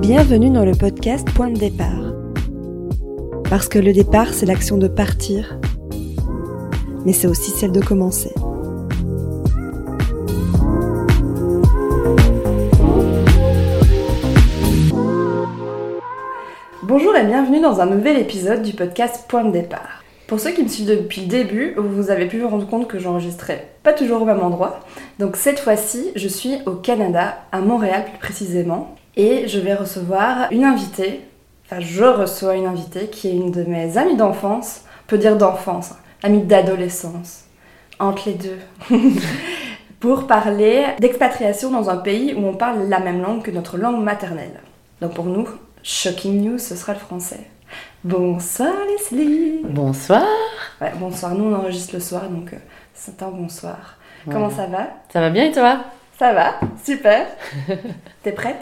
Bienvenue dans le podcast Point de départ. Parce que le départ, c'est l'action de partir, mais c'est aussi celle de commencer. Bonjour et bienvenue dans un nouvel épisode du podcast Point de départ. Pour ceux qui me suivent depuis le début, vous avez pu vous rendre compte que j'enregistrais pas toujours au même endroit. Donc cette fois-ci, je suis au Canada, à Montréal plus précisément, et je vais recevoir une invitée, enfin je reçois une invitée qui est une de mes amies d'enfance, peut dire d'enfance, hein, amie d'adolescence, entre les deux, pour parler d'expatriation dans un pays où on parle la même langue que notre langue maternelle. Donc pour nous, shocking news, ce sera le français. Bonsoir Leslie Bonsoir ouais, Bonsoir, nous on enregistre le soir, donc euh, c'est un bonsoir. Comment ça va? Ça va bien et toi? Ça va, super. T'es prête?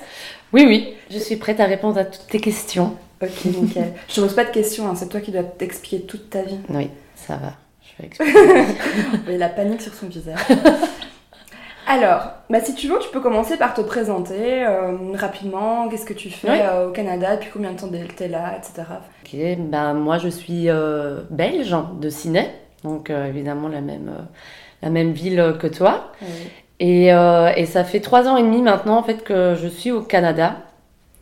Oui, oui, je suis prête à répondre à toutes tes questions. Ok, nickel. je te pose pas de questions, hein, c'est toi qui dois t'expliquer toute ta vie. Oui, ça va. Je vais expliquer. La panique sur son visage. Alors, bah, si tu veux, tu peux commencer par te présenter euh, rapidement. Qu'est-ce que tu fais Oui. euh, au Canada, depuis combien de temps t'es là, etc. ok, ben moi je suis euh, belge de Ciné, donc évidemment la même, la même ville que toi. Et, et ça fait trois ans et demi maintenant en fait que je suis au Canada.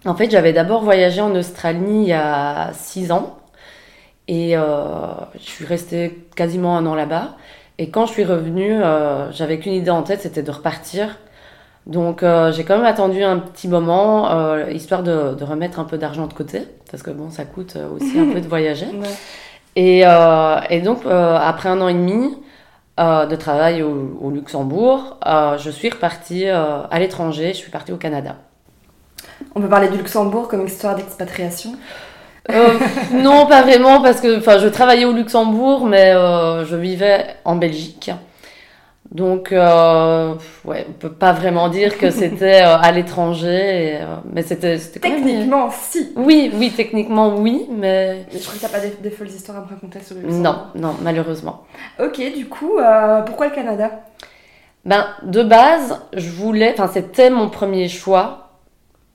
En fait, j'avais d'abord voyagé en Australie il y a six ans et je suis restée quasiment un an là-bas. Et quand je suis revenue, euh, j'avais qu'une idée en tête, c'était de repartir. Donc euh, j'ai quand même attendu un petit moment, euh, histoire de, de remettre un peu d'argent de côté, parce que bon, ça coûte aussi un peu de voyager. Ouais. Et, euh, et donc, après un an et demi de travail au, au Luxembourg, je suis repartie à l'étranger, je suis partie au Canada. On peut parler du Luxembourg comme histoire d'expatriation? Euh, non, pas vraiment, parce que je travaillais au Luxembourg, mais euh, je vivais en Belgique. Donc, euh, ouais, on peut pas vraiment dire que c'était euh, à l'étranger, mais c'était même- Techniquement, si. Oui, oui, techniquement, oui, mais Mais je crois que t'as pas des, des folles histoires à me raconter sur le Luxembourg. non, non, malheureusement. Ok, du coup, pourquoi le Canada? Ben, de base, je voulais, enfin, c'était mon premier choix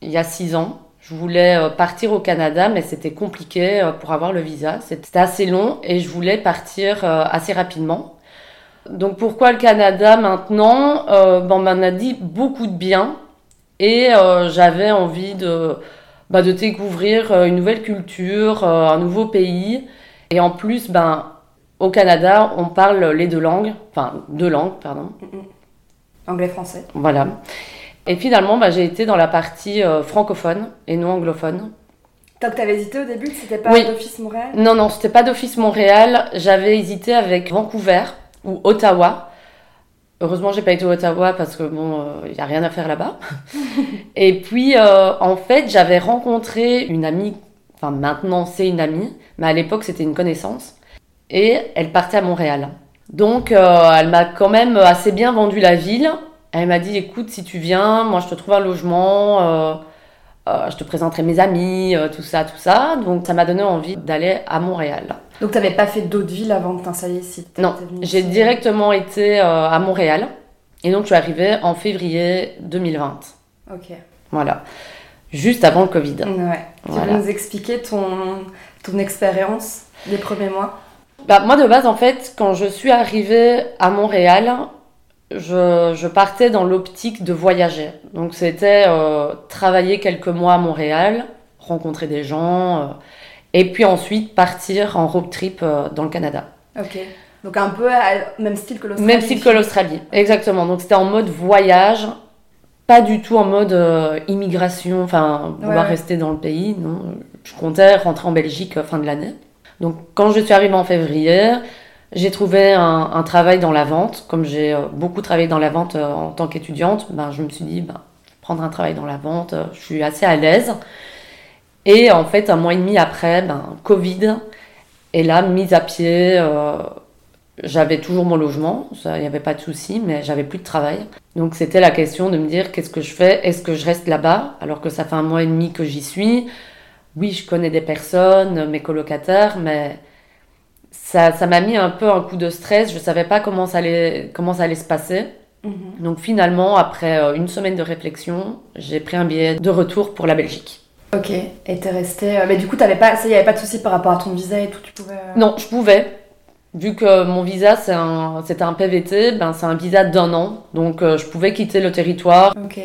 il y a six ans. Je voulais euh, partir au Canada, mais c'était compliqué euh, pour avoir le visa. C'était assez long et je voulais partir euh, assez rapidement. Donc, pourquoi le Canada maintenant? Euh, ben, On m'en a dit beaucoup de bien et euh, j'avais envie de, bah, de découvrir une nouvelle culture, euh, un nouveau pays. Et en plus, ben, au Canada, on parle les deux langues, enfin, deux langues, pardon. Anglais-français. Voilà. Et finalement, bah, j'ai été dans la partie euh, francophone et non anglophone. Que t'avais hésité au début, que c'était pas Oui. d'office Montréal? Non, non, c'était pas d'Office Montréal. J'avais hésité avec Vancouver ou Ottawa. Heureusement, j'ai pas été à Ottawa parce que bon, il y a rien à faire là-bas. et puis, euh, en fait, j'avais rencontré une amie. Enfin, maintenant, c'est une amie, mais à l'époque, c'était une connaissance. Et elle partait à Montréal. Donc, euh, elle m'a quand même assez bien vendu la ville. Elle m'a dit, écoute, si tu viens, moi, je te trouve un logement. euh, euh, je te présenterai mes amis, euh, tout ça, tout ça. Donc, ça m'a donné envie d'aller à Montréal. Donc t'avais pas fait d'autres villes avant de t'installer ici Non, j'ai directement été à Montréal. Et donc, je suis arrivée en février 2020. Ok. Voilà. Juste avant le Covid. Ouais. Tu veux nous expliquer ton, ton expérience des premiers mois? Bah, moi, de base, en fait, quand je suis arrivée à Montréal, je, je partais dans l'optique de voyager. Donc, c'était euh, travailler quelques mois à Montréal, rencontrer des gens, euh, et puis ensuite partir en road trip euh, dans le Canada. Ok. Donc un peu à- même style que l'Australie. Même style que l'Australie, exactement. Donc, c'était en mode voyage, pas du tout en mode immigration, enfin, vouloir ouais. rester dans le pays. Non, je comptais rentrer en Belgique fin de l'année. Donc, quand je suis arrivée en février, j'ai trouvé un, travail dans la vente. Comme j'ai euh, beaucoup travaillé dans la vente euh, en tant qu'étudiante, ben, je me suis dit, ben, prendre un travail dans la vente, euh, je suis assez à l'aise. Et en fait, un mois et demi après, ben, Covid, et là, mise à pied, j'avais toujours mon logement, il n'y avait pas de souci, mais j'avais plus de travail. Donc c'était la question de me dire qu'est-ce que je fais? Est-ce que je reste là-bas? Alors que ça fait un mois et demi que j'y suis Oui, je connais des personnes, mes colocataires, mais ça, ça m'a mis un peu un coup de stress. Je savais pas comment ça allait, comment ça allait se passer. Mhm. Donc finalement, après euh, une semaine de réflexion, j'ai pris un billet de retour pour la Belgique. Ok, et t'es resté. euh, Mais du coup, t'avais pas, il y avait pas de souci par rapport à ton visa et tout, tu pouvais. euh, Non, je pouvais. Vu que mon visa, c'est un, c'était un PVT, ben c'est un visa d'un an. Donc euh, je pouvais quitter le territoire. Ok.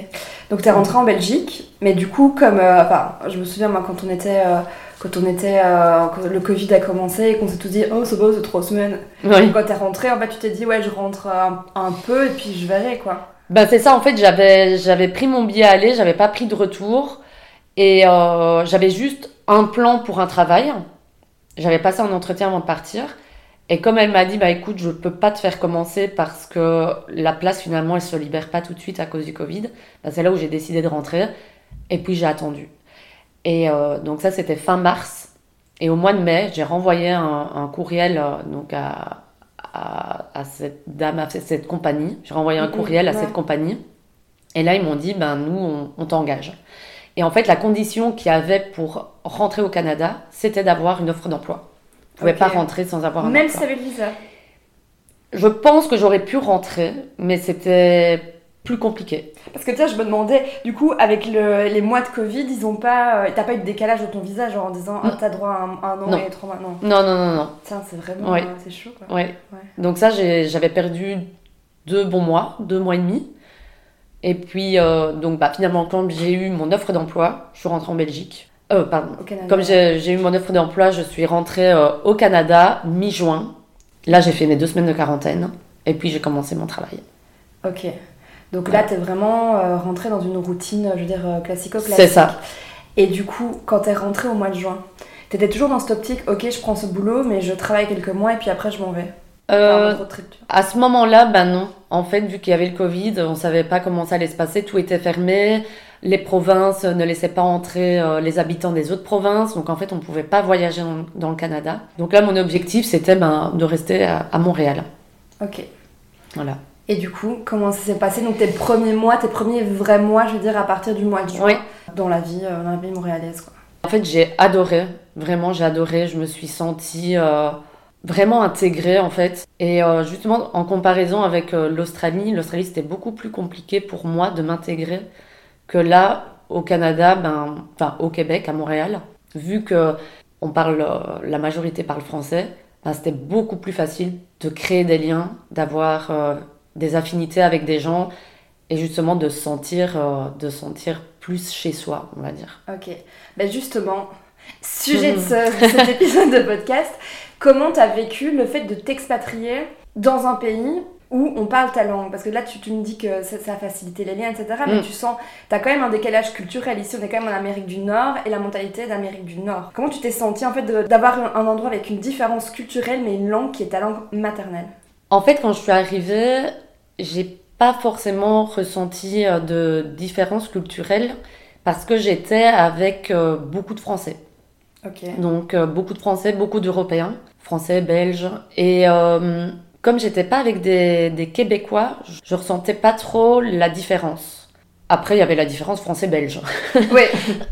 Donc t'es rentré en Belgique, mais du coup, comme, euh, enfin, je me souviens moi quand on était, euh, quand on était, euh, quand le Covid a commencé et qu'on s'est tous dit, oh c'est beau, c'est trois semaines. Oui. Quand t'es rentré, en fait, tu t'es dit, ouais, je rentre un, un peu et puis je verrai quoi. Ben c'est ça, en fait, j'avais, j'avais pris mon billet à aller, j'avais pas pris de retour. Et euh, j'avais juste un plan pour un travail. J'avais passé un entretien avant de partir. Et comme elle m'a dit, bah écoute, je peux pas te faire commencer parce que la place finalement elle se libère pas tout de suite à cause du Covid, bah, c'est là où j'ai décidé de rentrer. Et puis j'ai attendu. Et euh, donc ça c'était fin mars. Et au mois de mai, j'ai renvoyé un, un courriel euh, donc à, à, à cette dame, à cette, compagnie. J'ai renvoyé un Mhm, courriel à ouais. cette compagnie. Et là ils m'ont dit, ben nous on, on t'engage. Et en fait la condition qu'il y avait pour rentrer au Canada, c'était d'avoir une offre d'emploi. Je pouvais Ok. pas rentrer sans avoir un Même emploi. si t'avais le visa. Je pense que j'aurais pu rentrer, mais c'était plus compliqué. Parce que tu sais, je me demandais, du coup, avec le- les mois de Covid, ils ont pas, euh, t'as pas eu de décalage de ton visa, genre en disant, ah, t'as droit à un, un an Non. et trois mois. Non. Non, non, non, non. Tiens, c'est vraiment, Ouais. euh, c'est chaud quoi. Ouais. Ouais. Donc ça, j'avais perdu deux bons mois, deux mois et demi. Et puis, euh, donc bah, finalement, quand j'ai eu mon offre d'emploi, je suis rentrée en Belgique. Euh, pardon. Au Canada. Comme j'ai j'ai eu mon offre d'emploi, je suis rentrée euh, au Canada mi-juin. Là, j'ai fait mes deux semaines de quarantaine. Et puis, j'ai commencé mon travail. Ok. Donc là, t'es vraiment euh, rentré dans une routine, je veux dire, euh, classico-classique. C'est ça. Et du coup, quand t'es rentré au mois de juin, t'étais toujours dans cette optique, ok, je prends ce boulot, mais je travaille quelques mois et puis après je m'en vais. Euh, tu. À ce moment-là, ben non. En fait, vu qu'il y avait le Covid, on savait pas comment ça allait se passer. Tout était fermé. Les provinces ne laissaient pas entrer euh, les habitants des autres provinces. Donc, en fait, on pouvait pas voyager dans, dans le Canada. Donc là, mon objectif, c'était ben, de rester à, à Montréal. Ok. Voilà. Et du coup, comment ça s'est passé? Donc tes premiers mois, tes premiers vrais mois, je veux dire, à partir du mois de juin, Oui. dans la vie, euh, dans la vie montréalaise, quoi. En fait, j'ai adoré. Vraiment, j'ai adoré. Je me suis sentie euh, vraiment intégrée, en fait. Et euh, justement, en comparaison avec l'Australie, l'Australie, c'était beaucoup plus compliqué pour moi de m'intégrer que là, au Canada, ben, enfin, au Québec, à Montréal. Vu que on parle, la majorité parle français, ben, c'était beaucoup plus facile de créer des liens, d'avoir des affinités avec des gens et justement de se sentir, euh, de se sentir plus chez soi, on va dire. Ok. Ben justement, sujet de, ce- de cet épisode de podcast, comment t'as vécu le fait de t'expatrier dans un pays où on parle ta langue? Parce que là, tu, tu me dis que ça, ça a facilité les liens, etc. Mais Mm. tu sens, t'as quand même un décalage culturel. Ici, on est quand même en Amérique du Nord et la mentalité d'Amérique du Nord. Comment tu t'es senti en fait d'avoir un endroit avec une différence culturelle, mais une langue qui est ta langue maternelle? En fait, quand je suis arrivée, j'ai pas forcément ressenti euh, de différence culturelle parce que j'étais avec euh, beaucoup de Français. Donc euh, beaucoup de Français, beaucoup d'Européens, Français, Belges. Et euh, comme j'étais pas avec des, des Québécois, je, je ressentais pas trop la différence. Après, il y avait la différence français-belge. Oui,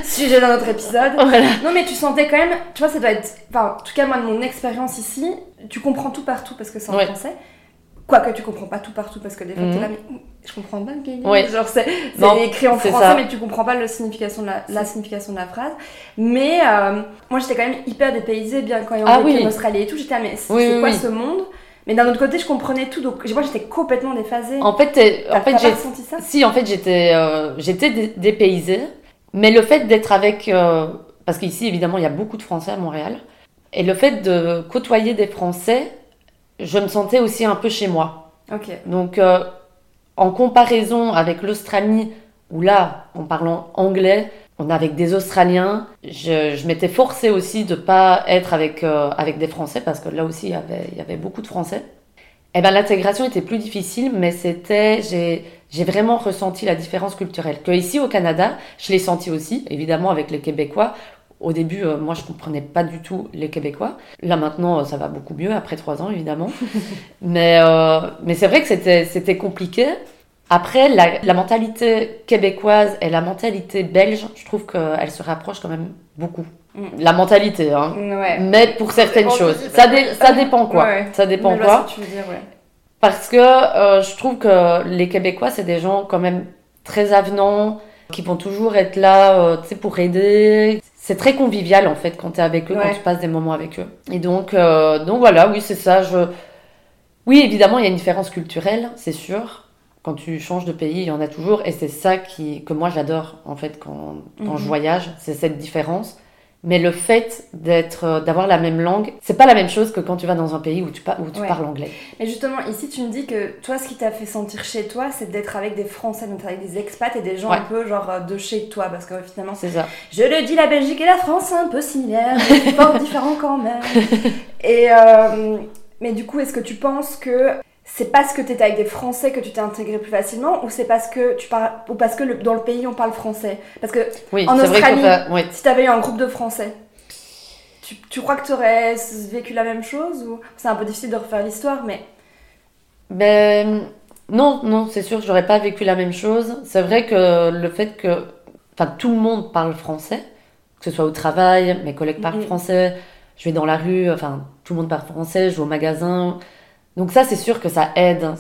sujet d'un autre épisode. voilà. Non mais tu sentais quand même, tu vois ça doit être, enfin en tout cas moi de mon expérience ici, tu comprends tout partout parce que c'est en Ouais. français. Quoique tu comprends pas tout partout parce que des fois Mhm. t'es là mais je comprends pas le pays. Ouais. Genre c'est écrit en français ça. mais tu comprends pas le signification de la, la signification de la phrase. Mais euh, moi j'étais quand même hyper dépaysée bien quand ayant Ah vécu oui. en Australie et tout, j'étais là mais c'est Oui, c'est oui, quoi oui. ce monde? Mais d'un autre côté je comprenais tout donc moi j'étais complètement déphasée. En fait, T'as en fait, j'ai ressenti ça? Si, en fait, j'étais euh, j'étais dé- dépaysée, mais le fait d'être avec... euh, parce qu'ici, évidemment, il y a beaucoup de Français à Montréal, et le fait de côtoyer des Français, je me sentais aussi un peu chez moi. Ok. Donc, euh, en comparaison avec l'Australie, où là, en parlant anglais, on est avec des Australiens, je, je m'étais forcée aussi de pas être avec, euh, avec des Français, parce que là aussi, il y avait, il y avait beaucoup de Français. Eh ben, l'intégration était plus difficile, mais c'était, j'ai, j'ai vraiment ressenti la différence culturelle. Que ici au Canada, je l'ai senti aussi, évidemment avec les Québécois. Au début, euh, moi, je comprenais pas du tout les Québécois. Là, maintenant, euh, ça va beaucoup mieux, après trois ans, évidemment. mais, euh, mais c'est vrai que c'était, c'était compliqué. Après, la, la mentalité québécoise et la mentalité belge, je trouve qu'elles se rapprochent quand même beaucoup. Mm. La mentalité, hein. Ouais. Mais pour certaines choses. Ça, ça dépend quoi. Ça dépend quoi. Tu veux dire, ouais. Parce que euh, je trouve que les Québécois, c'est des gens quand même très avenants, qui vont toujours être là euh, pour aider. C'est très convivial en fait quand tu es avec eux, quand tu passes des moments avec eux. Et donc, euh, donc voilà, oui, c'est ça. Je... Oui, évidemment, il y a une différence culturelle, c'est sûr. Quand tu changes de pays, il y en a toujours. Et c'est ça qui, que moi j'adore en fait quand, quand je mhm. voyage, c'est cette différence. Mais le fait d'être, euh, d'avoir la même langue, c'est pas la même chose que quand tu vas dans un pays où tu, où tu parles anglais. Et justement, ici, tu me dis que toi, ce qui t'a fait sentir chez toi, c'est d'être avec des Français, donc avec des expats et des gens un peu genre euh, de chez toi, parce que finalement, c'est ça. Je le dis, la Belgique et la France, c'est un peu similaire, mais pas différent quand même. et euh, mais du coup, est-ce que tu penses que c'est parce que tu étais avec des Français que tu t'es intégré plus facilement ou c'est parce que tu parles ou parce que dans le pays on parle français? Parce que oui, en Australie, si tu avais eu un groupe de Français, tu, tu crois que tu aurais vécu la même chose ou c'est un peu difficile de refaire l'histoire mais ben non, non, c'est sûr que j'aurais pas vécu la même chose. C'est vrai que le fait que enfin tout le monde parle français, que ce soit au travail, mes collègues parlent français, je vais dans la rue, enfin tout le monde parle français, je vais au magasin, donc ça, c'est sûr que ça aide.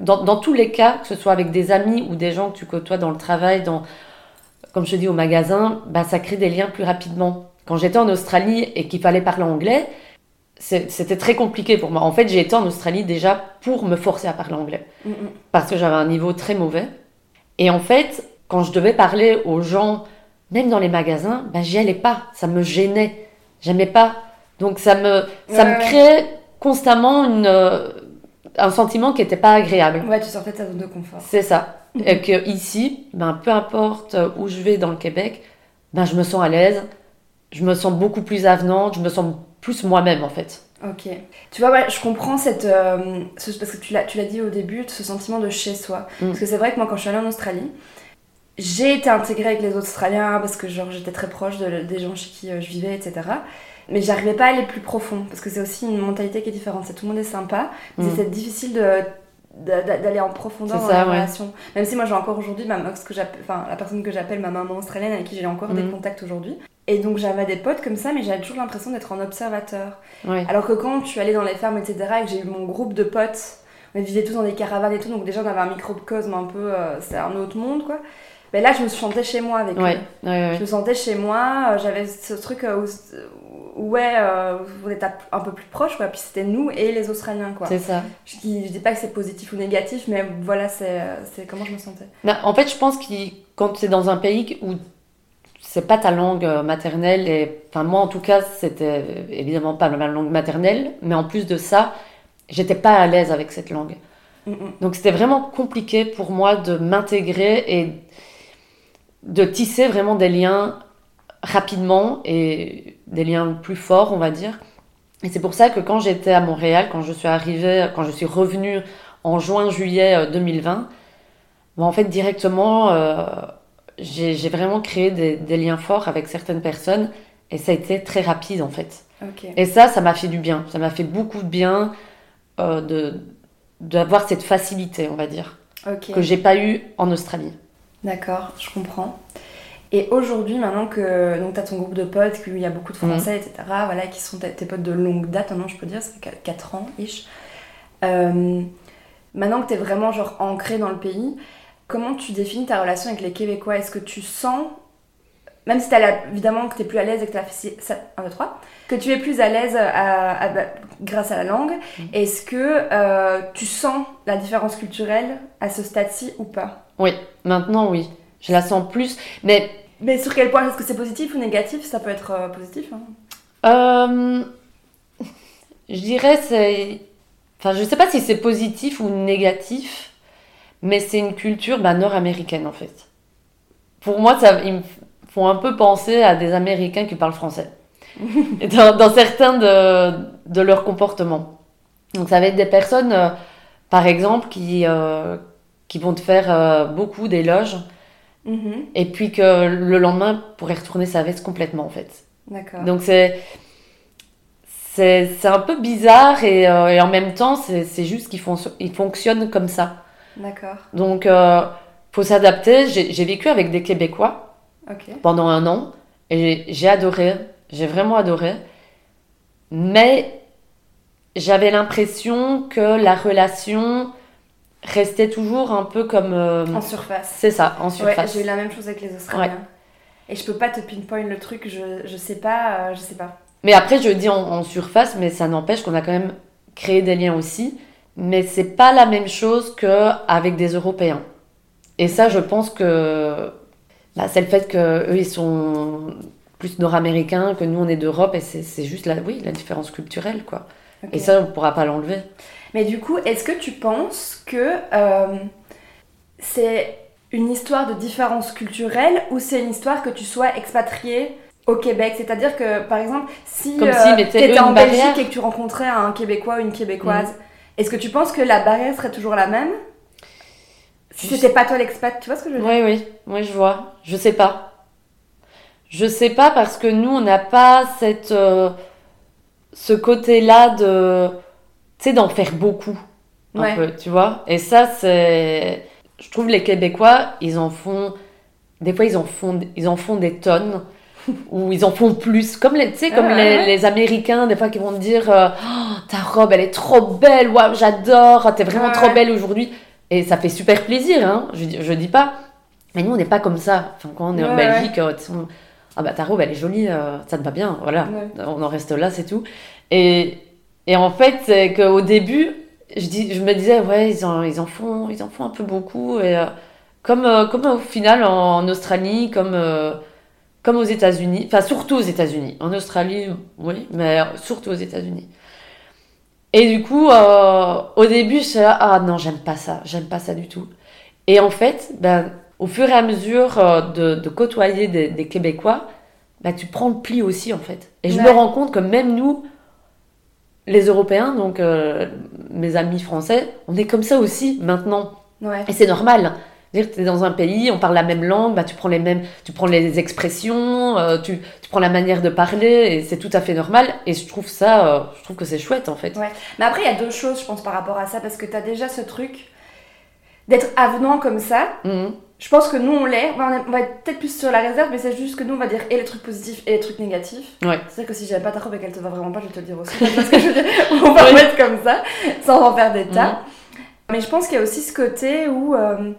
Dans, tous les cas, que ce soit avec des amis ou des gens que tu côtoies dans le travail, dans, comme je te dis, au magasin, bah, ça crée des liens plus rapidement. Quand j'étais en Australie et qu'il fallait parler anglais, c'était très compliqué pour moi. En fait, j'ai été en Australie déjà pour me forcer à parler anglais. Mm, mm. Parce que j'avais un niveau très mauvais. Et en fait, quand je devais parler aux gens, même dans les magasins, bah, j'y allais pas. Ça me gênait. J'aimais pas. Donc ça me, ça me crée constamment une, euh, un sentiment qui n'était pas agréable. Ouais, tu sortais de ta zone de confort. C'est ça. Et que ici, ben, peu importe où je vais dans le Québec, ben, je me sens à l'aise, je me sens beaucoup plus avenante, je me sens plus moi-même en fait. Ok. Tu vois, ouais, je comprends cette. Euh, parce que tu l'as, dit au début, ce sentiment de chez soi. Mm. Parce que c'est vrai que moi, quand je suis allée en Australie, j'ai été intégrée avec les autres Australiens parce que genre j'étais très proche de, des gens chez qui euh, je vivais, etc mais j'arrivais pas à aller plus profond parce que c'est aussi une mentalité qui est différente. C'est tout le monde est sympa, mais mm. c'est difficile de d'aller en profondeur dans la relation. Même si moi j'ai encore aujourd'hui ma que j'appelle, enfin la personne que j'appelle ma maman australienne avec qui j'ai encore des mm. contacts aujourd'hui. Et donc j'avais des potes comme ça, mais j'avais toujours l'impression d'être en observateur. Alors que quand je suis allée dans les fermes, etc., et que j'ai eu mon groupe de potes, on vivait tous dans des caravanes et tout, donc déjà on avait un microcosme un peu, euh, c'est un autre monde quoi. Mais là je me sentais chez moi avec eux. Je me sentais chez moi, euh, j'avais ce truc euh, où, ouais, euh, vous êtes un peu plus proche, quoi. Puis c'était nous et les Australiens, quoi. C'est ça. Je, je dis pas que c'est positif ou négatif, mais voilà, c'est comment je me sentais. Bah, en fait, je pense que quand c'est dans un pays où c'est pas ta langue euh, maternelle, et enfin, moi en tout cas, c'était évidemment pas ma langue maternelle, mais en plus de ça, j'étais pas à l'aise avec cette langue. Mm, mm. Donc c'était vraiment compliqué pour moi de m'intégrer et de tisser vraiment des liens rapidement et des liens plus forts, on va dire. Et c'est pour ça que quand j'étais à Montréal, quand je suis arrivée, quand je suis revenue en juin-juillet 2020, euh, bon, en fait, directement, euh, j'ai vraiment créé des, liens forts avec certaines personnes et ça a été très rapide, en fait. Et ça, ça m'a fait du bien. Ça m'a fait beaucoup de bien euh, de d'avoir cette facilité, on va dire, que j'ai pas eu en Australie. D'accord, je comprends. Et aujourd'hui, maintenant que tu as ton groupe de potes, qu'il y a beaucoup de mhm. Français, etc., voilà, qui sont tes potes de longue date, maintenant je peux dire, ça fait 4 ans, ish. Euh, maintenant que tu es vraiment genre ancré dans le pays, comment tu définis ta relation avec les Québécois? Est-ce que tu sens, même si as évidemment que tu es plus à l'aise et que tu as fait 1, 2, 3, que tu es plus à l'aise bah, grâce à la langue, mhm. est-ce que euh, tu sens la différence culturelle à ce stade-ci ou pas? Oui, maintenant oui. Je la sens plus. Mais. Mais sur quel point Est-ce que c'est positif ou négatif? Ça peut être euh, positif. Hein. Euh, je dirais c'est. Enfin, je sais pas si c'est positif ou négatif, mais c'est une culture bah, nord-américaine en fait. Pour moi, ça, ils me font un peu penser à des Américains qui parlent français. dans, certains de, de leurs comportements. Donc ça va être des personnes, euh, par exemple, qui, qui vont te faire beaucoup d'éloges Mhm. Et puis que le lendemain pourrait retourner sa veste complètement en fait. D'accord. Donc c'est c'est un peu bizarre et, euh, et en même temps c'est juste qu'ils ils fonctionnent comme ça. D'accord. Donc euh, faut s'adapter. J'ai vécu avec des Québécois pendant un an et j'ai adoré. J'ai vraiment adoré. Mais j'avais l'impression que la relation restait toujours un peu comme. euh, En surface. c'est ça, en Ouais, surface. j'ai eu la même chose avec les Australiens. Et je peux pas te pinpoint le truc, je, je sais pas, euh, je sais pas. Mais après, je dis en, en surface, mais ça n'empêche qu'on a quand même créé des liens aussi. Mais c'est pas la même chose qu'avec des Européens. Et ça, je pense que bah, c'est le fait qu'eux, ils sont plus nord-américains, que nous, on est d'Europe, et c'est c'est juste la, oui, la différence culturelle, quoi. Et ça, on pourra pas l'enlever. Mais du coup, est-ce que tu penses que euh, c'est une histoire de différence culturelle ou c'est une histoire que tu sois expatrié au Québec? C'est-à-dire que, par exemple, si euh, eux, t'étais en Belgique barrière. et que tu rencontrais un Québécois ou une Québécoise, est-ce que tu penses que la barrière serait toujours la même? Si c'était pas toi l'expat, tu vois ce que je veux dire? Oui, oui, oui, je vois. Je sais pas. Je sais pas parce que nous, on n'a pas cette, euh, ce côté-là de, tu sais, d'en faire beaucoup, un Ouais. peu, tu vois. Et ça, c'est, je trouve les Québécois, ils en font, des fois, ils en font, ils en font des tonnes. ou ils en font plus, comme les, tu sais, comme Ah, les, ouais. les Américains, des fois, qui vont te dire, euh, Oh, ta robe, elle est trop belle, waouh, j'adore, t'es vraiment trop belle aujourd'hui. Et ça fait super plaisir, hein, je, dis- je dis pas. Mais nous, on n'est pas comme ça. Enfin, quand on est en Belgique, euh, on- ah bah ta robe, elle est jolie, euh, ça te va bien, voilà. Ouais. On en reste là, c'est tout. Et, et en fait, c'est qu'au début, je, dis, je me disais, ouais, ils en, ils en, font, ils en font un peu beaucoup. Et, euh, comme, euh, comme au final en, Australie, comme, comme aux États-Unis, enfin surtout aux États-Unis. En Australie, oui, mais surtout aux États-Unis. Et du coup, au début, je suis là, ah non, j'aime pas ça, j'aime pas ça du tout. Et en fait, ben, au fur et à mesure euh, de, de côtoyer des, des Québécois, ben, tu prends le pli aussi, en fait. Et je me rends compte que même nous, les Européens, donc euh, mes amis français, on est comme ça aussi maintenant. Ouais. Et c'est normal. C'est-à-dire que tu es dans un pays, on parle la même langue, bah, tu prends les mêmes, tu prends les expressions, euh, tu, tu prends la manière de parler, et c'est tout à fait normal. Et je trouve ça, euh, je trouve que c'est chouette en fait. Ouais. Mais après, il y a deux choses, je pense, par rapport à ça, parce que tu as déjà ce truc d'être avenant comme ça. Mhm. Je pense que nous, on l'est. On va être peut-être plus sur la réserve, mais c'est juste que nous, on va dire et les trucs positifs et les trucs négatifs. Ouais. C'est-à-dire que si j'aime pas ta robe et qu'elle te va vraiment pas, je vais te le dire aussi. Tu vois ce que je dire on va mettre comme ça, sans en faire des tas. Mhm. Mais je pense qu'il y a aussi ce côté où euh,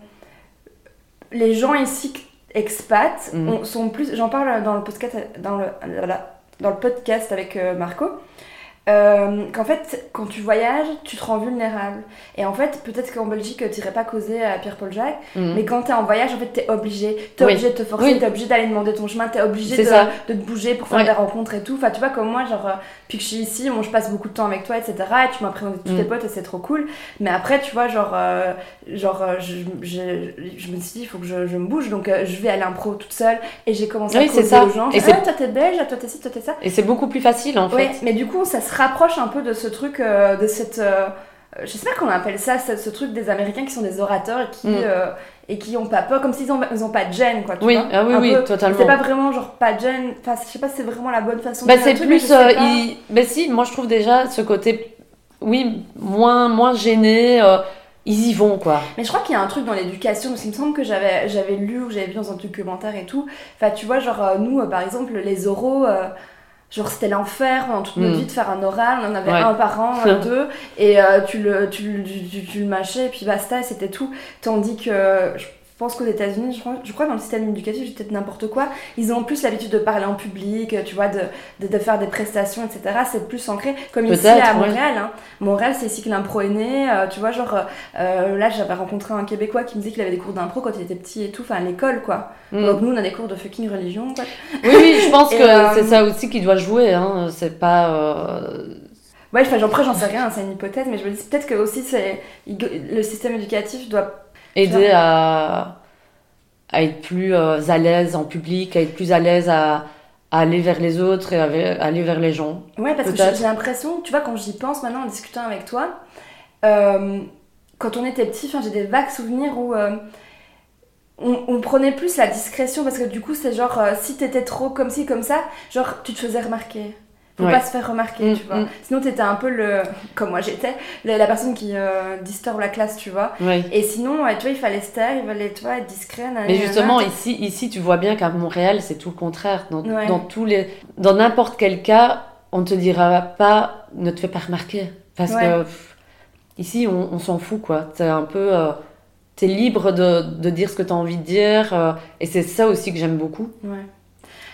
les gens ici expats Mhm. on- sont plus. J'en parle dans le podcast, dans le, dans le podcast avec euh, Marco. Euh, qu'en fait, quand tu voyages, tu te rends vulnérable. Et en fait, peut-être qu'en Belgique, tu n'irais pas causer à Pierre-Paul Jacques, Mhm. mais quand t'es en voyage, en fait, t'es obligé. T'es Oui. obligé de te forcer, Oui. t'es obligé d'aller demander ton chemin, t'es obligé C'est de, de te bouger pour faire Ouais. des rencontres et tout. Enfin, tu vois, comme moi, genre, euh, depuis que je suis ici, bon, je passe beaucoup de temps avec toi, etc. Et tu m'as présenté tous tes Mm. potes et c'est trop cool. Mais après, tu vois, genre, euh, genre euh, je, je, je me suis dit, il faut que je, me bouge. Donc, euh, je vais à l'impro toute seule. Et j'ai commencé Oui, à causer ça. aux gens. Et ah, toi, t'es belge, toi, t'es ci, toi, t'es ça. Et c'est beaucoup plus facile en fait. Ouais, mais du coup, ça se rapproche un peu de ce truc, euh, de cette. euh, J'espère qu'on appelle ça, ce, ce truc des Américains qui sont des orateurs et qui, Mm. euh, et qui ont pas peur, comme s'ils ont, ils ont pas de gêne, quoi. Tu Oui, vois, ah oui, Un oui, peu. totalement. C'est pas vraiment genre pas de gêne, enfin, je sais pas si c'est vraiment la bonne façon Bah, de c'est truc, mais plus. sais euh, il- bah, si, moi je trouve déjà ce côté, oui, moins, moins gêné. ils y vont quoi. Mais je crois qu'il y a un truc dans l'éducation, parce qu'il me semble que j'avais j'avais lu ou j'avais vu dans un documentaire et tout. Enfin, tu vois, genre, nous, par exemple, les oraux, euh, genre, c'était l'enfer pendant toute notre Mm. vie de faire un oral. On en avait Ouais. un par an, euh, deux, et euh, tu, le, tu, le- tu, tu- tu le mâchais, et puis basta, et c'était tout. Tandis que. Je, pense qu'aux États-Unis, je crois, je crois dans le système éducatif, j'ai peut-être n'importe quoi, ils ont plus l'habitude de parler en public, tu vois, de, de, de faire des prestations, etc. C'est plus ancré, comme ici à. Montréal. Hein. Montréal, c'est ici que l'impro est né, euh, tu vois, genre, euh, là j'avais rencontré un Québécois qui me disait qu'il avait des cours d'impro quand il était petit et tout, enfin à l'école quoi. Mm. Donc nous on a des cours de fucking religion quoi. Oui, oui, je pense que euh, c'est ça aussi qui doit jouer. Hein. C'est pas. Ouais, enfin, après j'en sais rien, hein, c'est une hypothèse, mais je me dis peut-être que aussi le système éducatif doit. Aider à, à être plus euh, à l'aise en public, à être plus à l'aise à, à aller vers les autres et à aller vers les gens. Ouais, parce que j'ai l'impression, tu vois, quand j'y pense maintenant en discutant avec toi, euh, quand on était petit, j'ai des vagues souvenirs où. euh, on, on prenait plus la discrétion parce que du coup c'est genre euh, si t'étais trop comme ci comme ça genre tu te faisais remarquer pour Ouais. pas se faire remarquer, Mm, tu vois. mm. Sinon, t'étais un peu le, comme moi j'étais, la, la personne qui euh, disturbe la classe, tu vois. Et sinon, tu vois, il fallait se taire, il fallait, tu vois, être discret. Mais justement, ici, ici, tu vois bien qu'à Montréal, c'est tout le contraire. Dans, Ouais. dans tous les, dans n'importe quel cas, on te dira pas, ne te fais pas remarquer, parce que pff, ici, on, on s'en fout, quoi. T'es un peu, euh, t'es libre de, de dire ce que t'as envie de dire, euh, et c'est ça aussi que j'aime beaucoup. Ouais.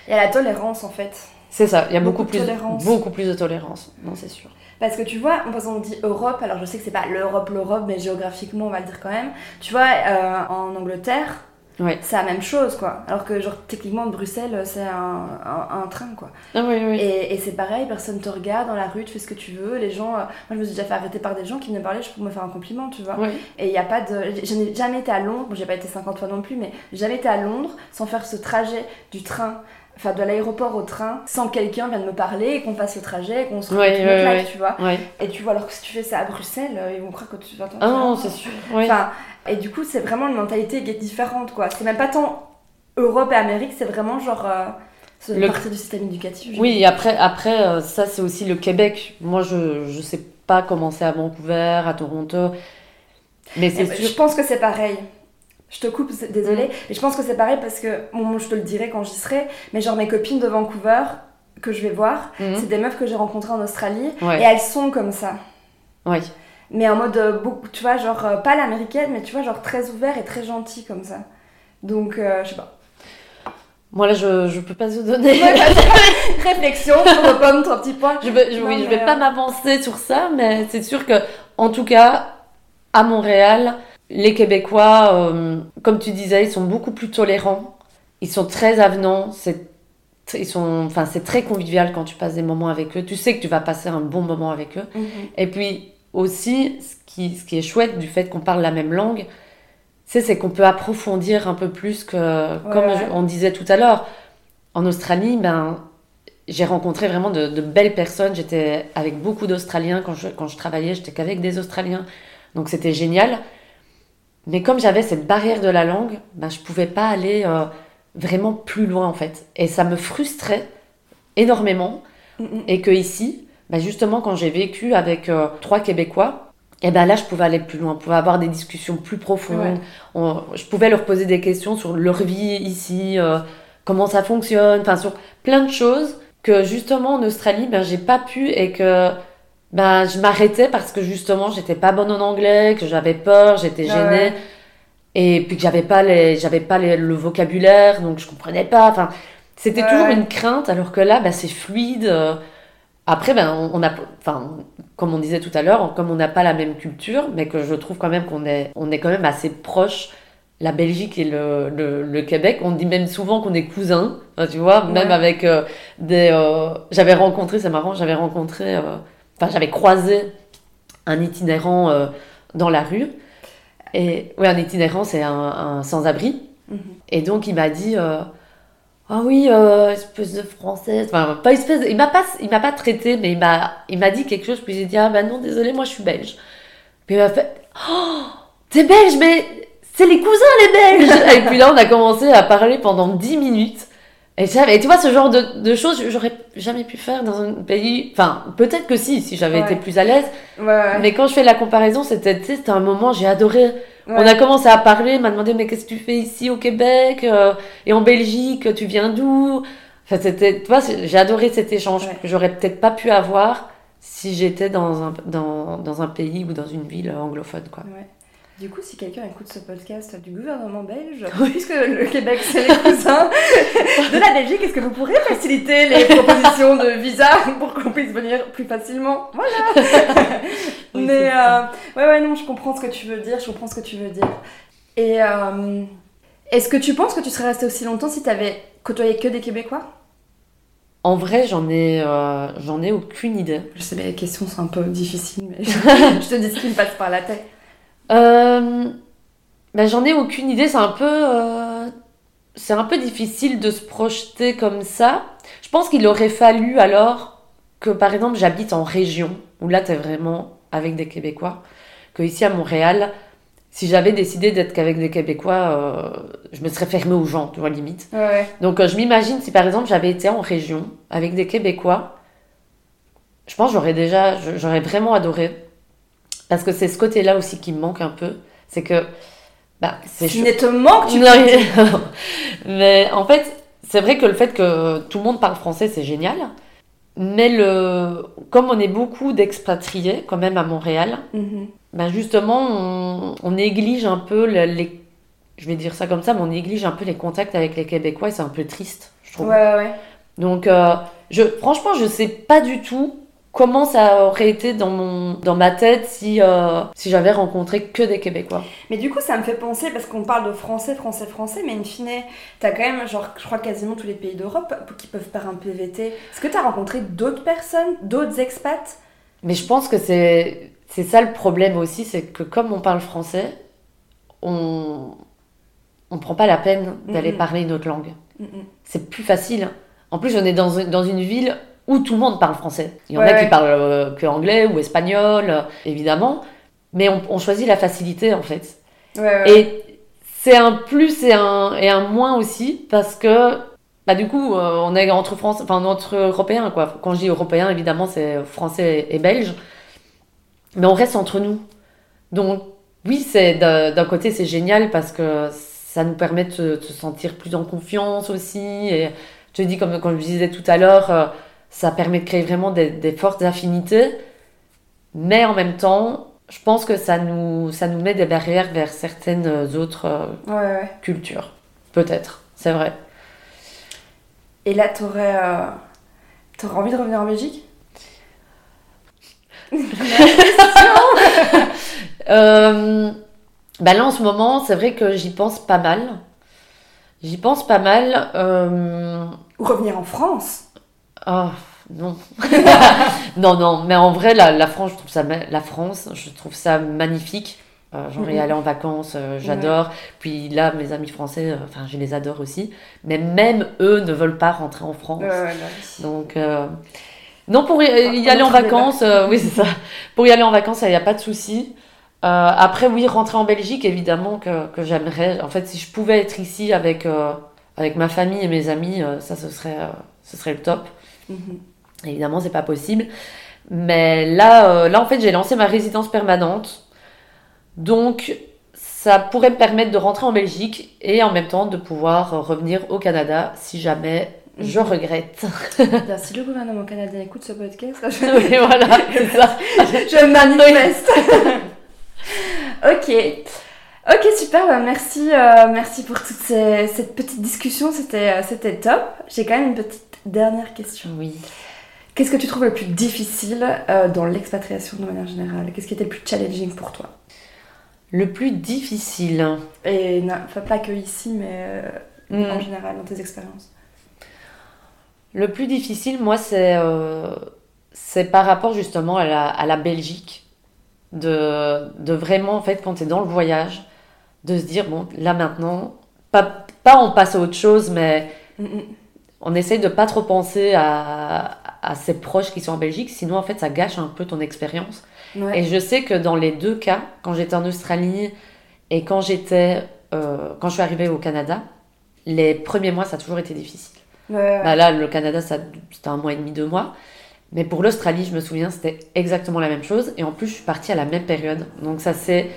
Il y a la tolérance, en fait. C'est ça. Il y a Beaucoup beaucoup, de plus, tolérance. beaucoup plus de tolérance. Non, c'est sûr. Parce que tu vois, on dit Europe, alors je sais que c'est pas l'Europe, l'Europe, mais géographiquement, on va le dire quand même. Tu vois, euh, en Angleterre, c'est la même chose, quoi. Alors que, genre, techniquement, Bruxelles, c'est un, un, un train, quoi. Ah oui, oui. Et, et c'est pareil, personne te regarde dans la rue, tu fais ce que tu veux. Les gens, euh, moi je me suis déjà fait arrêter par des gens qui venaient parler pour me faire un compliment, tu vois. Oui. Et il n'y a pas de. Je n'ai jamais été à Londres, bon j'ai pas été 50 fois non plus, mais jamais été à Londres sans faire ce trajet du train, enfin de l'aéroport au train, sans que quelqu'un vienne me parler et qu'on fasse le trajet et qu'on se Ouais, ouais, claque, ouais. tu vois. Et tu vois, alors que si tu fais ça à Bruxelles, euh, ils vont croire que tu vas Ah non, c'est sûr. Enfin, et du coup, c'est vraiment une mentalité qui est différente, quoi. C'est même pas tant Europe et Amérique, c'est vraiment genre. Euh, c'est Le- partie du système éducatif. Oui, et après, après euh, ça, c'est aussi le Québec. Moi, je je sais pas comment c'est à Vancouver, à Toronto. Mais Eh c'est ben, sûr. Je pense que c'est pareil. Je te coupe, désolée, Mm. mais je pense que c'est pareil parce que, bon, je te le dirai quand j'y serai, mais genre mes copines de Vancouver que je vais voir, Mhm. c'est des meufs que j'ai rencontrées en Australie Ouais. et elles sont comme ça. Ouais. Mais en mode, euh, tu vois, genre, euh, pas l'américaine, mais tu vois, genre très ouvert et très gentil comme ça. Donc, euh, je sais pas. Moi, là, je, je peux pas te donner. Ouais, vas-y. Réflexion, pour pomme, trois petits points. je vais, je, Non, oui, je vais euh, pas m'avancer sur ça, mais c'est sûr que, en tout cas, à Montréal, les Québécois, euh, comme tu disais, ils sont beaucoup plus tolérants. Ils sont très avenants. C'est ils sont, enfin, c'est très convivial quand tu passes des moments avec eux. Tu sais que tu vas passer un bon moment avec eux. Mhm. Et puis aussi, ce qui, ce qui est chouette du fait qu'on parle la même langue, c'est, c'est qu'on peut approfondir un peu plus que, comme ouais. je- on disait tout à l'heure, en Australie, ben, j'ai rencontré vraiment de, de belles personnes. J'étais avec beaucoup d'Australiens quand je, quand je travaillais, j'étais qu'avec des Australiens. Donc c'était génial. Mais comme j'avais cette barrière de la langue, ben, je pouvais pas aller euh, vraiment plus loin en fait. Et ça me frustrait énormément. Et que ici, bah justement, quand j'ai vécu avec euh, trois Québécois, et ben là, je pouvais aller plus loin, on pouvait avoir des discussions plus profondes. Ouais. On- je pouvais leur poser des questions sur leur vie ici, euh, comment ça fonctionne, enfin sur plein de choses que justement en Australie, ben j'ai pas pu et que ben je m'arrêtais parce que justement j'étais pas bonne en anglais, que j'avais peur, j'étais Ah gênée. ouais. Et puis que j'avais pas les, j'avais pas les- le vocabulaire, donc je comprenais pas. Enfin, c'était Ouais, toujours une crainte, alors que là, bah, c'est fluide. euh. Après, ben, on, on a, enfin, comme on disait tout à l'heure, comme on n'a pas la même culture, mais que je trouve quand même qu'on est, on est quand même assez proche. La Belgique et le, le, le Québec, on dit même souvent qu'on est cousins, enfin, tu vois, même Ouais. avec euh, des. euh, j'avais rencontré, c'est marrant, j'avais rencontré, euh, enfin, j'avais croisé un itinérant euh, dans la rue. Et ouais, un itinérant, c'est un, un sans-abri. Mhm. Et donc, il m'a dit euh, Ah oui, euh, espèce de française. Enfin, pas espèce. de- Il m'a pas, il m'a pas traité, mais il m'a, il m'a dit quelque chose. Puis j'ai dit Ah bah non, désolé, moi je suis belge. Puis il m'a fait Oh, t'es belge, mais c'est les cousins les belges Et puis là, on a commencé à parler pendant 10 minutes. Et, ça, et tu vois, ce genre de, de choses, j'aurais jamais pu faire dans un pays. Enfin, peut-être que si, si j'avais Ouais. été plus à l'aise. Ouais, ouais. Mais quand je fais la comparaison, c'était, tu sais, c'était un moment, j'ai adoré. On a commencé à parler, m'a demandé mais qu'est-ce que tu fais ici au Québec euh, et en Belgique, tu viens d'où? Enfin, c'était, tu vois, j'ai adoré cet échange que j'aurais peut-être pas pu avoir si j'étais dans un, dans, dans un pays ou dans une ville anglophone, quoi. Ouais. Du coup, si quelqu'un écoute ce podcast du gouvernement belge, puisque le Québec c'est les cousins de la Belgique, est-ce que vous pourrez faciliter les propositions de visa pour qu'on puisse venir plus facilement? Voilà Oui, Mais euh, ouais, ouais, non, je comprends ce que tu veux dire, je comprends ce que tu veux dire. Et euh, est-ce que tu penses que tu serais resté aussi longtemps si tu avais côtoyé que des Québécois? En vrai, j'en ai, euh, j'en ai aucune idée. Je sais, les questions sont un peu difficiles, mais je te dis ce qui me passe par la tête. Euh, ben, j'en ai aucune idée. C'est un peu, euh, c'est un peu difficile de se projeter comme ça. Je pense qu'il aurait fallu alors que, par exemple, j'habite en région où là, t'es vraiment avec des Québécois. Que ici à Montréal, si j'avais décidé d'être qu'avec des Québécois, euh, je me serais fermée aux gens, tu vois, limite. Ouais. Donc, euh, je m'imagine si par exemple j'avais été en région avec des Québécois, je pense que j'aurais déjà, j'aurais vraiment adoré. Parce que c'est ce côté-là aussi qui me manque un peu. C'est que. Bah, c'est Ce te manque, tu Mais en fait, c'est vrai que le fait que tout le monde parle français, c'est génial. Mais le, comme on est beaucoup d'expatriés, quand même, à Montréal, mhm. ben justement, on, néglige un peu les. Je vais dire ça comme ça, mais on néglige un peu les contacts avec les Québécois et c'est un peu triste, je trouve. Ouais, ouais. Donc, euh, je, franchement, je sais pas du tout comment ça aurait été dans, mon, dans ma tête si, euh, si j'avais rencontré que des Québécois? Mais du coup, ça me fait penser, parce qu'on parle de français, français, français, mais in fine, t'as quand même, genre, je crois quasiment tous les pays d'Europe qui peuvent faire un PVT. Est-ce que t'as rencontré d'autres personnes, d'autres expats? Mais je pense que c'est, c'est ça le problème aussi, c'est que comme on parle français, on on prend pas la peine d'aller parler une autre langue. C'est plus facile. En plus, on est dans, dans une ville où tout le monde parle français. Il y en a qui parlent euh, que anglais ou espagnol, euh, évidemment, mais on, choisit la facilité en fait. et c'est un plus et un, et un moins aussi parce que bah, du coup, euh, on est entre France, enfin entre Européens quoi. Quand je dis Européens, évidemment, c'est français et belge, mais on reste entre nous. Donc oui, c'est d'un côté c'est génial parce que ça nous permet de, se sentir plus en confiance aussi. Et je te dis comme, comme je disais tout à l'heure ça permet de créer vraiment des, fortes affinités, mais en même temps, je pense que ça nous, ça nous met des barrières vers certaines autres euh, cultures. Peut-être, c'est vrai. Et là, tu aurais, euh, envie de revenir en Belgique? Euh, bah là, en ce moment, c'est vrai que j'y pense pas mal. J'y pense pas mal. Ou revenir en France? Oh, non. non, non, mais en vrai, la, France, je trouve ça, la France, je trouve ça magnifique. Euh, J'en ai allé en vacances, euh, j'adore. Puis là, mes amis français, euh, enfin, je les adore aussi. Mais même eux ne veulent pas rentrer en France. Donc, euh, non, pour y, aller en vacances, oui, c'est ça. Pour y aller en vacances, il n'y a pas de souci. après, oui, rentrer en Belgique, évidemment que, que j'aimerais. En fait, si je pouvais être ici avec, avec ma famille et mes amis, ça, ce serait, ce serait le top. Mhm. Évidemment, c'est pas possible. Mais là, euh, là, en fait, j'ai lancé ma résidence permanente. Donc, ça pourrait me permettre de rentrer en Belgique et en même temps de pouvoir revenir au Canada si jamais je mhm. regrette. si le gouvernement canadien écoute ce podcast, je... oui, voilà, ça. je manifeste. ok. Ok, super, bah, merci, euh, merci pour toute cette petite discussion, c'était, euh, c'était top. J'ai quand même une petite Dernière question. Oui. Qu'est-ce que tu trouves le plus difficile euh, dans l'expatriation de manière générale? Qu'est-ce qui était le plus challenging pour toi? Le plus difficile Et pas que ici, mais euh, mm. en général, dans tes expériences. Le plus difficile, moi, c'est euh, c'est par rapport justement à la, à la Belgique. De, de, vraiment, en fait, quand tu es dans le voyage, de se dire, bon, là maintenant, pas, pas on passe à autre chose, mais... Mm, mm on essaye de pas trop penser à, à, ses proches qui sont en Belgique, sinon en fait ça gâche un peu ton expérience. Et je sais que dans les deux cas, quand j'étais en Australie et quand j'étais, euh, quand je suis arrivée au Canada, les premiers mois ça a toujours été difficile. Bah là, le Canada, c'était un mois et demi, deux mois. Mais pour l'Australie, je me souviens, c'était exactement la même chose. Et en plus, je suis partie à la même période. Donc ça c'est...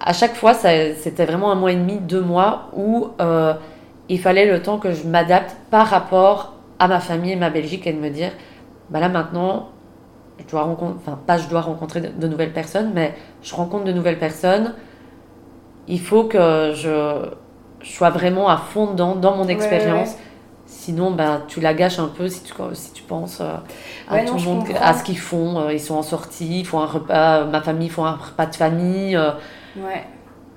À chaque fois, c'était vraiment un mois et demi, deux mois où... Euh, il fallait le temps que je m'adapte par rapport à ma famille et ma Belgique et de me dire, bah là maintenant, je dois rencontrer, enfin pas je dois rencontrer de, nouvelles personnes, mais je rencontre de nouvelles personnes. Il faut que je, sois vraiment à fond dans, dans mon expérience. Sinon, bah, tu la gâches un peu si tu, si tu penses euh, à tout le monde, à ce qu'ils font. Euh, ils sont en sortie, ils font un repas, ma famille font un repas de famille. Euh. ouais.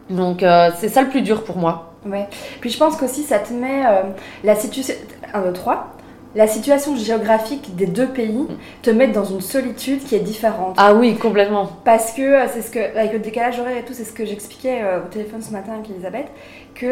Donc, c'est ça le plus dur pour moi. Ouais. Puis je pense qu'aussi ça te met euh, la situation. 1, 2, 3. La situation géographique des deux pays te met dans une solitude qui est différente. Ah oui, complètement. Parce que euh, c'est ce que, avec le décalage horaire et tout, c'est ce que j'expliquais euh, au téléphone ce matin avec Elisabeth, que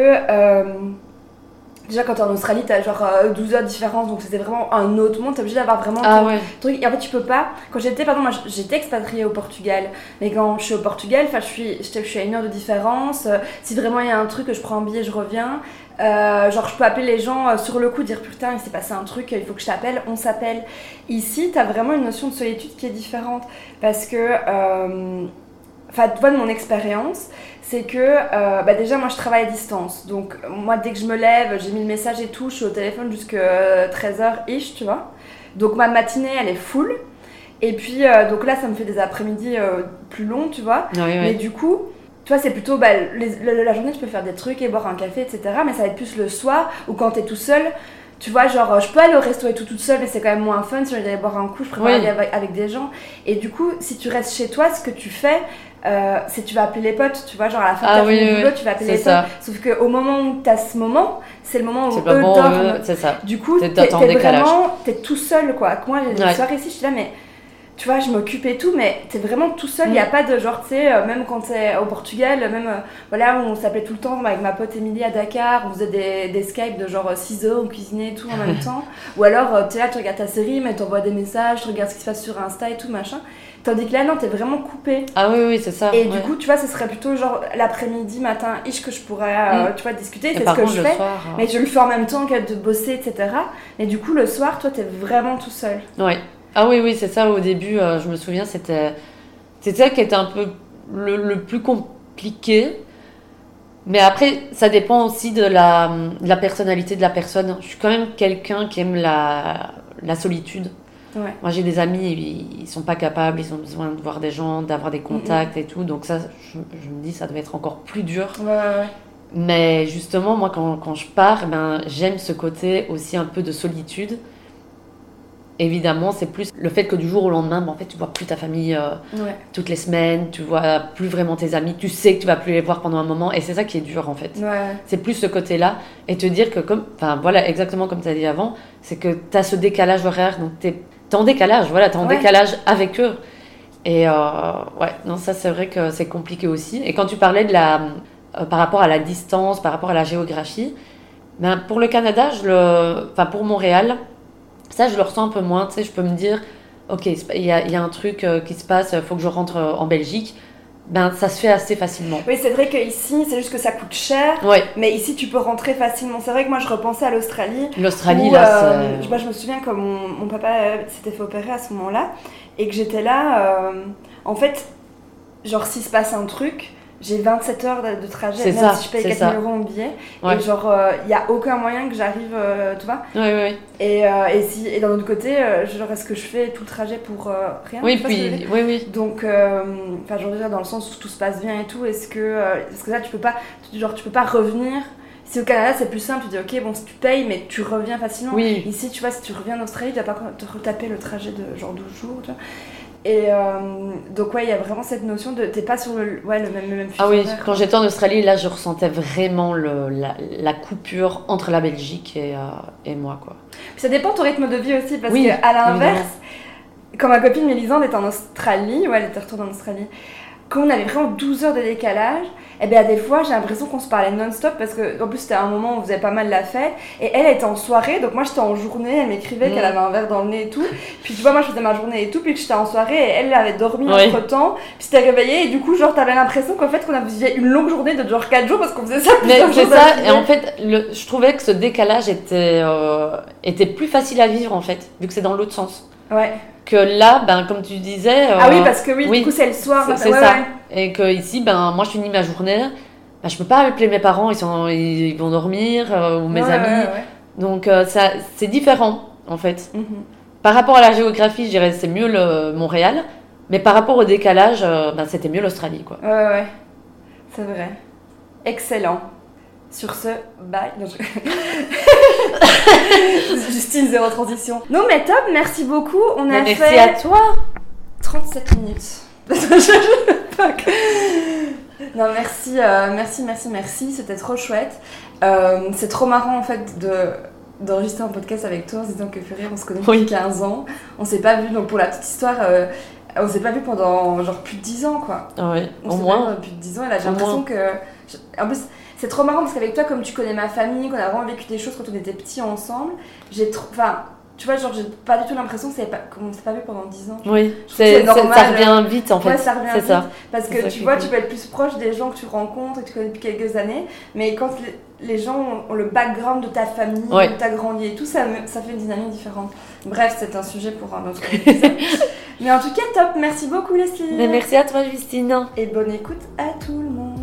Déjà, quand t'es en Australie, t'as genre euh, 12 heures de différence, donc c'était vraiment un autre monde. T'es obligé d'avoir vraiment Ah ton ouais. truc. Et en fait, tu peux pas. Quand j'étais, pardon, moi j'étais expatriée au Portugal, mais quand je suis au Portugal, enfin, je suis, je suis à une heure de différence. euh, si vraiment il y a un truc, je prends un billet, je reviens. Euh, genre, je peux appeler les gens euh, sur le coup, dire putain, il s'est passé un truc, il faut que je t'appelle, on s'appelle. Ici, t'as vraiment une notion de solitude qui est différente parce que. euh, Enfin, tu vois, de mon expérience, c'est que euh, bah déjà, moi je travaille à distance. Donc, moi, dès que je me lève, j'ai mis le message et tout, je suis au téléphone jusqu'à 13h-ish, tu vois. Donc, ma matinée, elle est full. Et puis, euh, donc là, ça me fait des après-midi euh, plus longs, tu vois. Mais du coup, tu vois, c'est plutôt bah, les- la, journée, tu peux faire des trucs et boire un café, etc. Mais ça va être plus le soir ou quand t'es tout seul. Tu vois, genre, je peux aller au resto et tout toute seule, mais c'est quand même moins fun. Si j'ai d'aller boire un coup, je préfère Oui. aller avec, avec des gens. Et du coup, si tu restes chez toi, ce que tu fais, euh, c'est tu vas appeler les potes. Tu vois, genre à la fin de Ah ta oui, boulot, tu vas appeler les ça. potes. Sauf qu'au moment où t'as ce moment, c'est le moment où eux bon, dorment. c'est ça. Du coup, T'es- vraiment, t'es tout seul quoi. Moi, les Ouais. soirées ici, je suis là, mais tu vois, je m'occupe et tout, mais t'es vraiment tout seul. Il Mm. n'y a pas de genre, tu sais, euh, même quand t'es au Portugal, même euh, voilà, on s'appelait tout le temps avec ma pote Émilie à Dakar, on faisait des, des Skype de genre 6 heures, on cuisinait et tout en même temps. Ou alors, euh, tu es là, tu regardes ta série, mais t'envoies des messages, tu regardes ce qui se passe sur Insta et tout, machin. Tandis que là, non, t'es vraiment coupé. Ah oui, oui, c'est ça. Et ouais. du coup, tu vois, ce serait plutôt genre l'après-midi, matin, ish, que je pourrais, euh, Mm. tu vois, discuter. C'est ce que contre, je fais. soir. euh, Mais je le fais en même temps que de bosser, etc. Mais du coup, le soir, toi, t'es vraiment tout seul. Ouais. Ah oui, oui, c'est ça. Au début, euh, je me souviens, c'était c'était ça qui était un peu le, le plus compliqué. Mais après, ça dépend aussi de la, de la personnalité de la personne. Je suis quand même quelqu'un qui aime la, la solitude. Ouais. Moi, j'ai des amis, ils, sont pas capables, ils ont besoin de voir des gens, d'avoir des contacts et tout. Donc ça, je, je me dis, ça devait être encore plus dur. Ouais, ouais, ouais. Mais justement, moi, quand, quand je pars, ben, j'aime ce côté aussi un peu de solitude. Évidemment, c'est plus le fait que du jour au lendemain, ben, en fait, tu vois plus ta famille euh, toutes les semaines, tu vois plus vraiment tes amis, tu sais que tu vas plus les voir pendant un moment, et c'est ça qui est dur en fait. C'est plus ce côté-là, et te dire que comme, enfin voilà, exactement comme tu as dit avant, c'est que tu as ce décalage horaire, donc tu es, en décalage, voilà, tu es en Ouais. décalage avec eux. Et euh, ouais, non, ça c'est vrai que c'est compliqué aussi. Et quand tu parlais de la, euh, par rapport à la distance, par rapport à la géographie, ben, pour le Canada, je le, enfin pour Montréal, ça je le ressens un peu moins, tu sais, je peux me dire, ok, il y y a un truc euh, qui se passe, il faut que je rentre en Belgique, ben ça se fait assez facilement. Oui, c'est vrai qu'ici, c'est juste que ça coûte cher. Ouais, Mais ici, tu peux rentrer facilement. C'est vrai que moi, je repensais à l'Australie. l'Australie là, euh, c'est... moi, je me souviens que mon, mon papa euh, s'était fait opérer à ce moment-là. Et que j'étais là. euh, en fait, genre, s'il se passe un truc, j'ai 27 heures de, trajet. Même ça, si je paye c'est 4000 ça. euros en billet. Ouais. Et genre, il n'y a aucun moyen que j'arrive, euh, tu vois. Oui, oui. Et, euh, et, si, et d'un autre côté, euh, genre, est-ce que je fais tout le trajet pour euh, rien? Oui, puis, oui, oui. Donc, euh, enfin, dire, dans le sens où tout se passe bien et tout, est-ce que. euh, parce que là, tu peux pas. Genre, tu peux pas revenir? Si au Canada, c'est plus simple, tu dis, ok, bon, si tu payes, mais tu reviens facilement. Oui, Ici, tu vois, si tu reviens en Australie, tu vas pas te retaper le trajet de genre 12 jours, tu vois. Et euh, donc, ouais, il y a vraiment cette notion de. T'es pas sur le, ouais, le même, le même fuseau Ah oui, horaire, quand j'étais en Australie, là, je ressentais vraiment le, la, la coupure entre la Belgique et, euh, et moi, quoi. Puis ça dépend de ton rythme de vie aussi, parce Oui, que à l'inverse, quand ma copine Mélisande était en Australie, ouais, elle était retournée en Australie, quand on avait vraiment 12 heures de décalage, et bien des fois j'ai l'impression qu'on se parlait non-stop parce que en plus c'était un moment où on faisait pas mal la fête et elle était en soirée donc moi j'étais en journée, elle m'écrivait Mm. qu'elle avait un verre dans le nez et tout. Puis tu vois moi je faisais ma journée et tout puis que j'étais en soirée et elle avait dormi Oui. entre temps puis s'était réveillée et du coup genre t'avais l'impression qu'en fait qu'on avait une longue journée de genre 4 jours parce qu'on faisait ça Mais c'est ça, et en fait, le, je trouvais que ce décalage était, euh, était plus facile à vivre, en fait, vu que c'est dans l'autre sens. Ouais. Que là, ben, comme tu disais... Ah euh, oui parce que oui, oui. du coup c'est le soir. C'est- ça. Et que ici, ben, moi, je finis ma journée, ben, je peux pas appeler mes parents, ils, sont, ils vont dormir, euh, ou mes amis. Donc, euh, ça, c'est différent, en fait. Mhm. Par rapport à la géographie, je dirais c'est mieux le Montréal, mais par rapport au décalage, euh, ben, c'était mieux l'Australie, quoi. Ouais, ouais, c'est vrai. Excellent. Sur ce, bye. Non, je- Justine, zéro transition. Non, mais top, merci beaucoup. On a merci fait à toi. 37 minutes. Non, merci, euh, merci, merci, merci. C'était trop chouette. Euh, c'est trop marrant en fait de d'enregistrer un podcast avec toi en se disant que Ferry, on se connaît depuis Oui. 15 ans. On s'est pas vu, donc pour la petite histoire, euh, on s'est pas vu pendant genre plus de 10 ans quoi. Ah oui, On au moins. pas vu depuis 10 ans et là j'ai l'impression que. En plus, c'est trop marrant parce qu'avec toi, comme tu connais ma famille, qu'on a vraiment vécu des choses quand on était petits ensemble, j'ai trop. Enfin, tu vois, genre, j'ai pas du tout l'impression qu'on s'est pas vu pendant 10 ans. Oui, c'est, ça revient vite en fait. Ouais, ça revient vite. Ça. Parce que tu vois, tu peux être plus proche des gens que tu rencontres et que tu connais depuis quelques années, mais quand les, gens ont le background de ta famille, où tu as grandi et tout, ça, ça fait une dynamique différente. Bref, c'est un sujet pour un autre épisode. mais en tout cas, top. Merci beaucoup, Leslie. Mais merci à toi, Justine. Et bonne écoute à tout le monde.